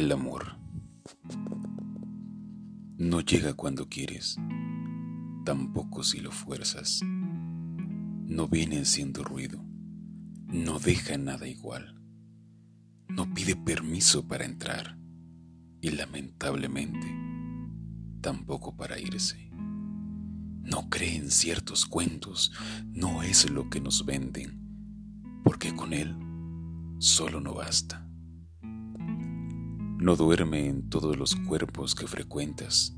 El amor no llega cuando quieres, tampoco si lo fuerzas. No viene haciendo ruido, no deja nada igual, no pide permiso para entrar y lamentablemente tampoco para irse. No cree en ciertos cuentos, no es lo que nos venden, porque con él solo no basta. No duerme en todos los cuerpos que frecuentas.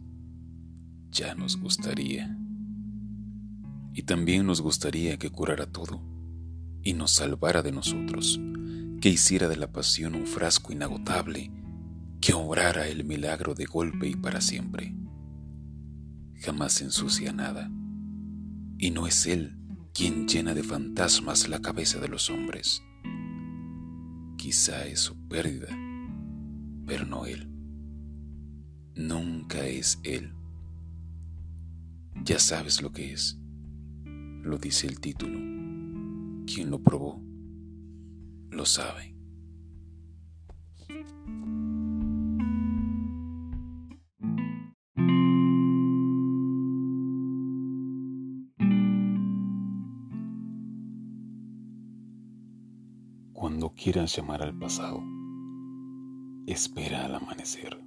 Ya nos gustaría. Y también nos gustaría que curara todo y nos salvara de nosotros, que hiciera de la pasión un frasco inagotable, que obrara el milagro de golpe y para siempre. Jamás ensucia nada, y no es Él quien llena de fantasmas la cabeza de los hombres. Quizá es su pérdida pero no Él. Nunca es Él. Ya sabes lo que es, lo dice el título. Quien lo probó, lo sabe. Cuando quieras llamar al pasado, espera al amanecer.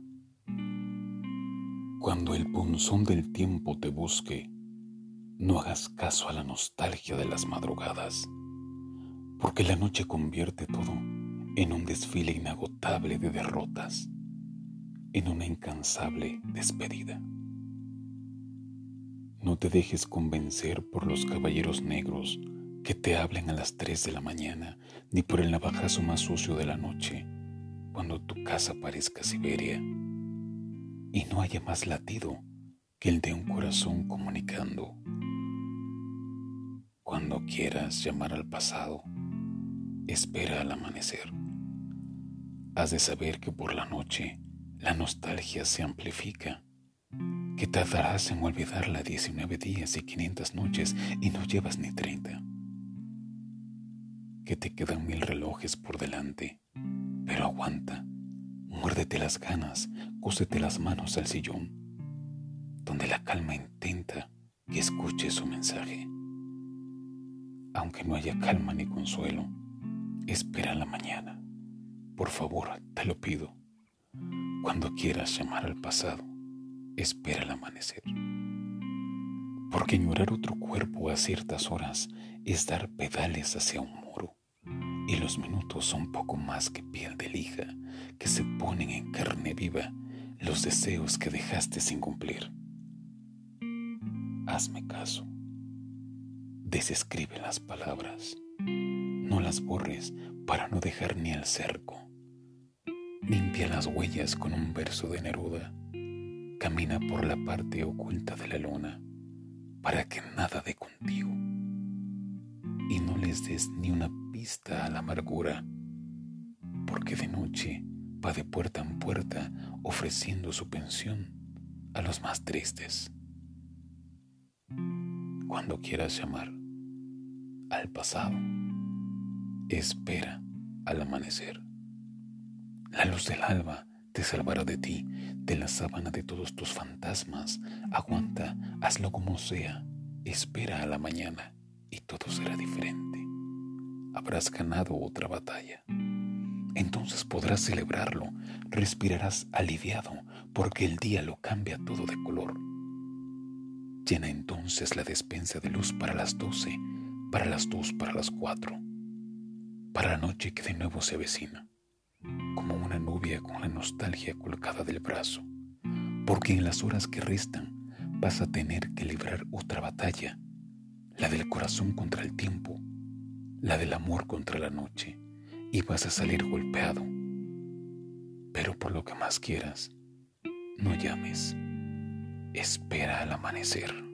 Cuando el punzón del tiempo te busque, no hagas caso a la nostalgia de las madrugadas, porque la noche convierte todo en un desfile inagotable de derrotas, en una incansable despedida. No te dejes convencer por los caballeros negros que te hablen a las tres de la mañana, ni por el navajazo más sucio de la noche cuando tu casa parezca Siberia y no haya más latido que el de un corazón comunicando. Cuando quieras llamar al pasado, espera al amanecer. Has de saber que por la noche la nostalgia se amplifica, que tardarás en olvidarla 19 días y 500 noches y no llevas ni 30, que te quedan mil relojes por delante pero aguanta, muérdete las ganas, cósete las manos al sillón, donde la calma intenta que escuche su mensaje. Aunque no haya calma ni consuelo, espera la mañana. Por favor, te lo pido. Cuando quieras llamar al pasado, espera el amanecer. Porque ignorar otro cuerpo a ciertas horas es dar pedales hacia un y los minutos son poco más que piel de lija que se ponen en carne viva los deseos que dejaste sin cumplir. Hazme caso. Desescribe las palabras. No las borres para no dejar ni el cerco. Limpia las huellas con un verso de Neruda. Camina por la parte oculta de la luna para que nada dé contigo y no les des ni una pista a la amargura, porque de noche va de puerta en puerta ofreciendo su pensión a los más tristes. Cuando quieras llamar al pasado, espera al amanecer. La luz del alba te salvará de ti, de la sábana de todos tus fantasmas. Aguanta, hazlo como sea, espera a la mañana y todo será diferente. Habrás ganado otra batalla. Entonces podrás celebrarlo, respirarás aliviado, porque el día lo cambia todo de color. Llena entonces la despensa de luz para las doce, para las dos, para las cuatro, para la noche que de nuevo se avecina, como una novia con la nostalgia colgada del brazo, porque en las horas que restan vas a tener que librar otra batalla la del corazón contra el tiempo, la del amor contra la noche, y vas a salir golpeado. Pero por lo que más quieras, no llames, espera al amanecer.